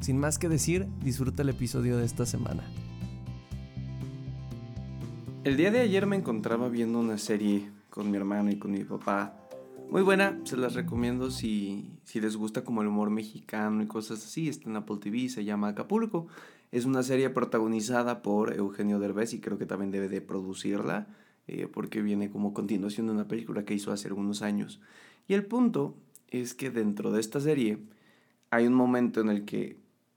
Sin más que decir, disfruta el episodio de esta semana. El día de ayer me encontraba viendo una serie con mi hermano y con mi papá. Muy buena, se las recomiendo si, si les gusta como el humor mexicano y cosas así. Está en Apple TV, se llama Acapulco. Es una serie protagonizada por Eugenio Derbez y creo que también debe de producirla eh, porque viene como continuación de una película que hizo hace algunos años. Y el punto es que dentro de esta serie hay un momento en el que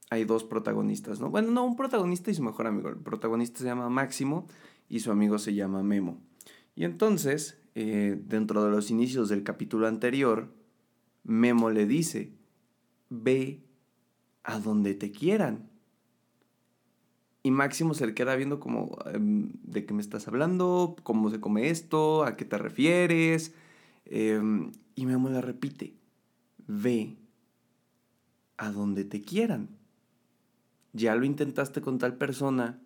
hay dos protagonistas, ¿no? Bueno, no, un protagonista y su mejor amigo. El protagonista se llama Máximo y su amigo se llama Memo. Y entonces, eh, dentro de los inicios del capítulo anterior, Memo le dice, ve a donde te quieran. Y Máximo se le queda viendo como, em, ¿de qué me estás hablando? ¿Cómo se come esto? ¿A qué te refieres? Em, y Memo le repite, ve a donde te quieran ya lo intentaste con tal persona,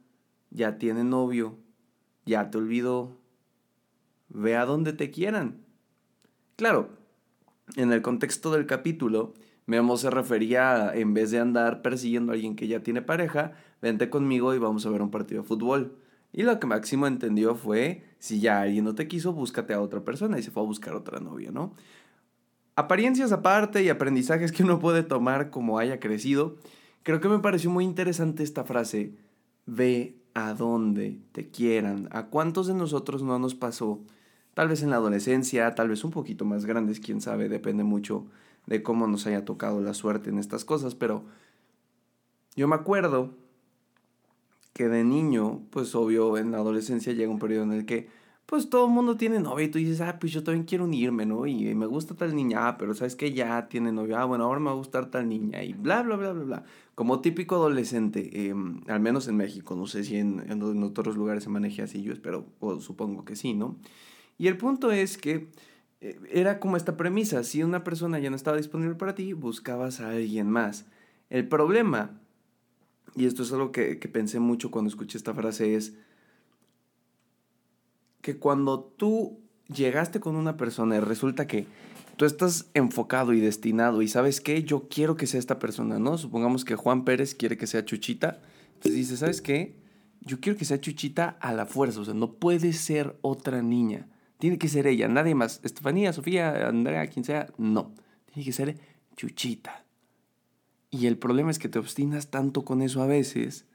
ya tiene novio, ya te olvidó, ve a donde te quieran. Claro, en el contexto del capítulo, Memo se refería en vez de andar persiguiendo a alguien que ya tiene pareja, vente conmigo y vamos a ver un partido de fútbol. Y lo que Máximo entendió fue, si ya alguien no te quiso, búscate a otra persona y se fue a buscar otra novia, ¿no? Apariencias aparte y aprendizajes que uno puede tomar como haya crecido, Creo que me pareció muy interesante esta frase, ve a donde te quieran. ¿A cuántos de nosotros no nos pasó? Tal vez en la adolescencia, tal vez un poquito más grandes, quién sabe, depende mucho de cómo nos haya tocado la suerte en estas cosas, pero yo me acuerdo que de niño, pues obvio, en la adolescencia llega un periodo en el que pues todo el mundo tiene novia y tú dices, ah, pues yo también quiero unirme, ¿no? Y me gusta tal niña, ah, pero sabes que ya tiene novia, ah, bueno, ahora me va a gustar tal niña y bla, bla, bla, bla, bla. Como típico adolescente, em, al menos en México, no sé si en, en, otros lugares se maneje así, yo espero, o supongo que sí, ¿no? Y el punto es que eh, era como esta premisa, si una persona ya no estaba disponible para ti, buscabas a alguien más. El problema, y esto es algo que, que pensé mucho cuando escuché esta frase, es que cuando tú llegaste con una persona y resulta que tú estás enfocado y destinado y sabes qué, yo quiero que sea esta persona, ¿no? Supongamos que Juan Pérez quiere que sea Chuchita, entonces dice, ¿sabes qué? Yo quiero que sea Chuchita a la fuerza, o sea, no puede ser otra niña, tiene que ser ella, nadie más, Estefanía, Sofía, Andrea, quien sea, no, tiene que ser Chuchita. Y el problema es que te obstinas tanto con eso a veces,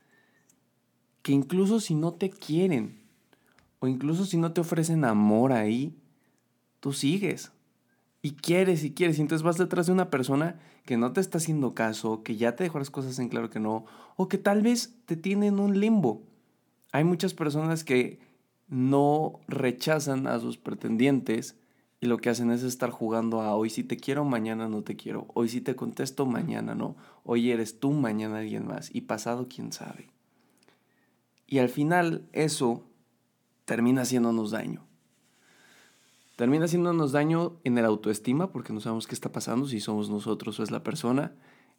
que incluso si no te quieren, o incluso si no te ofrecen amor ahí, tú sigues. Y quieres y quieres. Y entonces vas detrás de una persona que no te está haciendo caso, que ya te dejó las cosas en claro que no, o que tal vez te tiene en un limbo. Hay muchas personas que no rechazan a sus pretendientes y lo que hacen es estar jugando a hoy sí te quiero, mañana no te quiero, hoy sí te contesto, mañana no, hoy eres tú, mañana alguien más y pasado quién sabe. Y al final eso termina haciéndonos daño. Termina haciéndonos daño en el autoestima porque no sabemos qué está pasando, si somos nosotros o es la persona.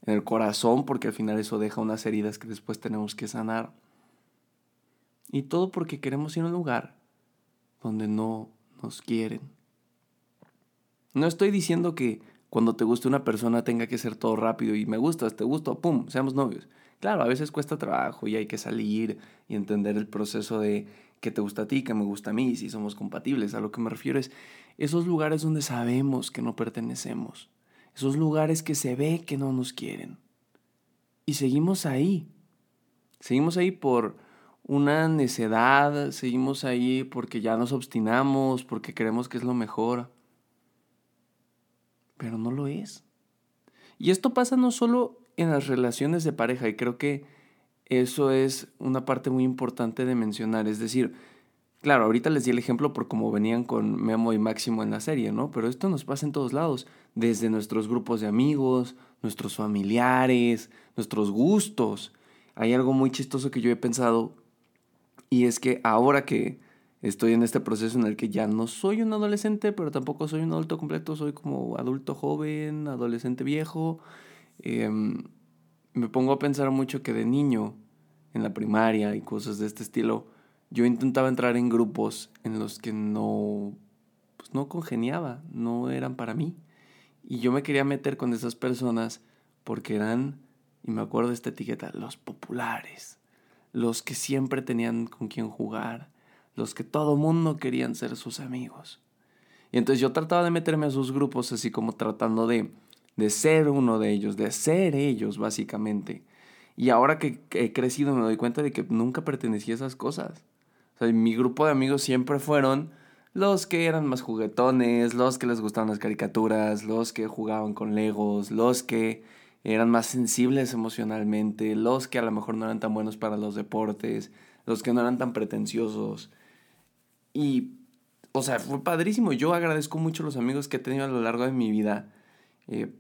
En el corazón porque al final eso deja unas heridas que después tenemos que sanar. Y todo porque queremos ir a un lugar donde no nos quieren. No estoy diciendo que cuando te guste una persona tenga que ser todo rápido y me gustas, te gusto, pum, seamos novios. Claro, a veces cuesta trabajo y hay que salir y entender el proceso de que te gusta a ti, que me gusta a mí, si somos compatibles. A lo que me refiero es esos lugares donde sabemos que no pertenecemos, esos lugares que se ve que no nos quieren. Y seguimos ahí. Seguimos ahí por una necedad, seguimos ahí porque ya nos obstinamos, porque creemos que es lo mejor. Pero no lo es. Y esto pasa no solo en las relaciones de pareja, y creo que eso es una parte muy importante de mencionar. Es decir, claro, ahorita les di el ejemplo por cómo venían con Memo y Máximo en la serie, ¿no? Pero esto nos pasa en todos lados, desde nuestros grupos de amigos, nuestros familiares, nuestros gustos. hay algo muy chistoso que yo he pensado y es que ahora que estoy en este proceso en el que ya no soy un adolescente, pero tampoco soy un adulto completo, soy como adulto joven, adolescente viejo, em, me pongo a pensar mucho que de niño, en la primaria y cosas de este estilo, yo intentaba entrar en grupos en los que no, pues no congeniaba, no eran para mí. Y yo me quería meter con esas personas porque eran, y me acuerdo de esta etiqueta, los populares, los que siempre tenían con quien jugar, los que todo mundo querían ser sus amigos. Y entonces yo trataba de meterme a sus grupos así como tratando de, de ser uno de ellos, de ser ellos básicamente. Y ahora que he crecido me doy cuenta de que nunca pertenecía a esas cosas. O sea, mi grupo de amigos siempre fueron los que eran más juguetones, los que les gustaban las caricaturas, los que jugaban con legos, los que eran más sensibles emocionalmente, los que a lo mejor no eran tan buenos para los deportes, los que no eran tan pretenciosos. Y, o sea, fue padrísimo. Yo agradezco mucho los amigos que he tenido a lo largo de mi vida, eh,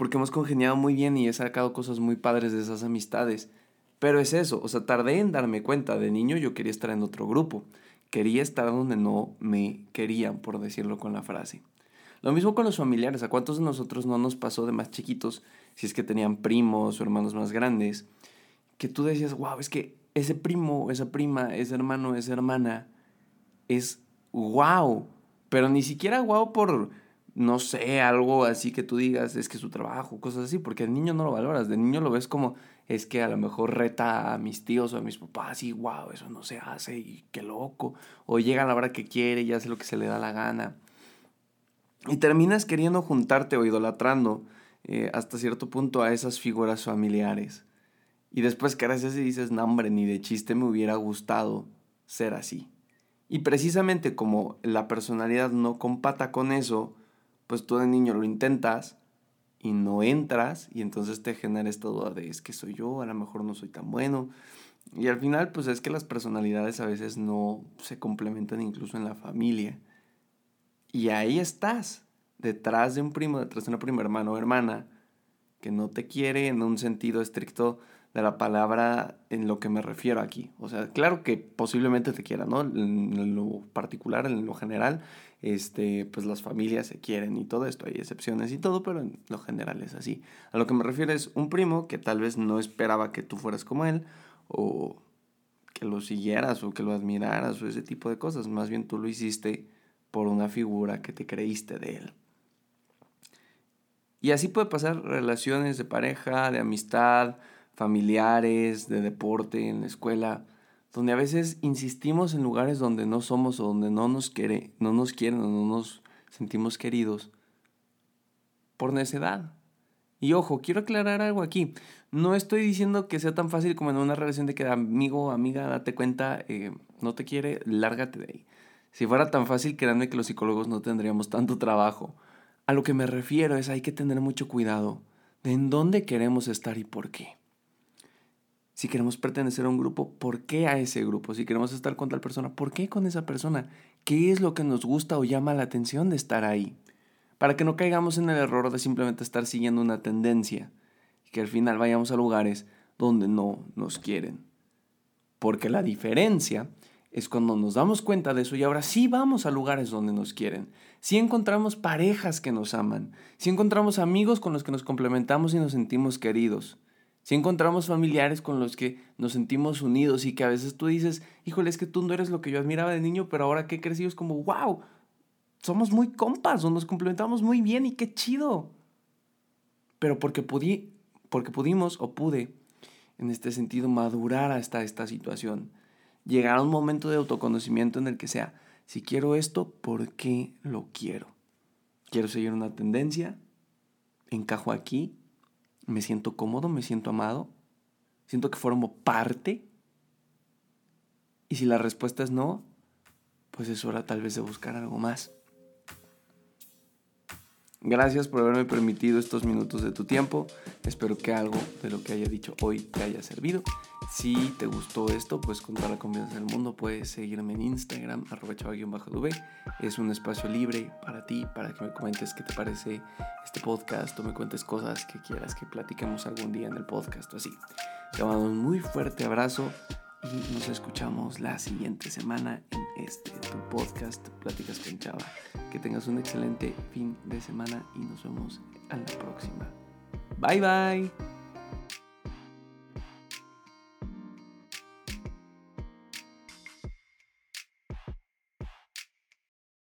porque hemos congeniado muy bien y he sacado cosas muy padres de esas amistades. Pero es eso, o sea, tardé en darme cuenta. De niño yo quería estar en otro grupo quería estar donde no me querían, por decirlo con la frase. Lo mismo con los familiares. ¿A cuántos de nosotros no nos pasó de más chiquitos, si es que tenían primos o hermanos más grandes, que tú decías, wow, es que ese primo, esa prima, ese hermano, esa hermana es wow, pero ni siquiera wow por, no sé, algo así que tú digas, es que su trabajo, cosas así, porque el niño no lo valoras, de niño lo ves como, es que a lo mejor reta a mis tíos o a mis papás y wow, eso no se hace y qué loco. O llega a la hora que quiere y hace lo que se le da la gana. Y terminas queriendo juntarte o idolatrando eh, hasta cierto punto a esas figuras familiares. Y después creces y dices, no hombre, ni de chiste me hubiera gustado ser así. Y precisamente como la personalidad no compata con eso, pues tú de niño lo intentas y no entras y entonces te genera esta duda de es que soy yo, a lo mejor no soy tan bueno. Y al final pues es que las personalidades a veces no se complementan incluso en la familia. Y ahí estás, detrás de un primo, detrás de una prima hermano o hermana que no te quiere en un sentido estricto de la palabra en lo que me refiero aquí. O sea, claro que posiblemente te quiera, ¿no? En lo particular, en lo general, este, pues las familias se quieren y todo esto, hay excepciones y todo, pero en lo general es así. A lo que me refiero es un primo que tal vez no esperaba que tú fueras como él, o que lo siguieras, o que lo admiraras, o ese tipo de cosas. Más bien tú lo hiciste por una figura que te creíste de él. Y así puede pasar relaciones de pareja, de amistad, familiares, de deporte, en la escuela donde a veces insistimos en lugares donde no somos o donde no nos, quiere, no nos quieren o no nos sentimos queridos por necedad. Y ojo, quiero aclarar algo aquí. No estoy diciendo que sea tan fácil como en una relación de que amigo amiga, date cuenta, eh, no te quiere, lárgate de ahí. Si fuera tan fácil, créanme que los psicólogos no tendríamos tanto trabajo. A lo que me refiero es hay que tener mucho cuidado de en dónde queremos estar y por qué. Si queremos pertenecer a un grupo, ¿por qué a ese grupo? Si queremos estar con tal persona, ¿por qué con esa persona? ¿Qué es lo que nos gusta o llama la atención de estar ahí? Para que no caigamos en el error de simplemente estar siguiendo una tendencia y que al final vayamos a lugares donde no nos quieren. Porque la diferencia es cuando nos damos cuenta de eso y ahora sí vamos a lugares donde nos quieren. Si encontramos parejas que nos aman, si encontramos amigos con los que nos complementamos y nos sentimos queridos, si encontramos familiares con los que nos sentimos unidos y que a veces tú dices, híjole, es que tú no eres lo que yo admiraba de niño, pero ahora que he crecido es como, wow, somos muy compas o nos complementamos muy bien y qué chido. Pero porque, pudí, porque pudimos o pude, en este sentido, madurar hasta esta situación. Llegar a un momento de autoconocimiento en el que sea, si quiero esto, ¿por qué lo quiero? ¿Quiero seguir una tendencia? ¿Encajo aquí? me siento cómodo, me siento amado, siento que formo parte. Y si la respuesta es no, pues es hora tal vez de buscar algo más. Gracias por haberme permitido estos minutos de tu tiempo. Espero que algo de lo que haya dicho hoy te haya servido. Si te gustó esto, pues con toda la confianza del mundo puedes seguirme en Instagram, arroba. Es un espacio libre para ti, para que me comentes qué te parece este podcast o me cuentes cosas que quieras que platiquemos algún día en el podcast o así. Te mando un muy fuerte abrazo y nos escuchamos la siguiente semana en este tu podcast Pláticas con Chava. Que tengas un excelente fin de semana y nos vemos a la próxima. Bye bye.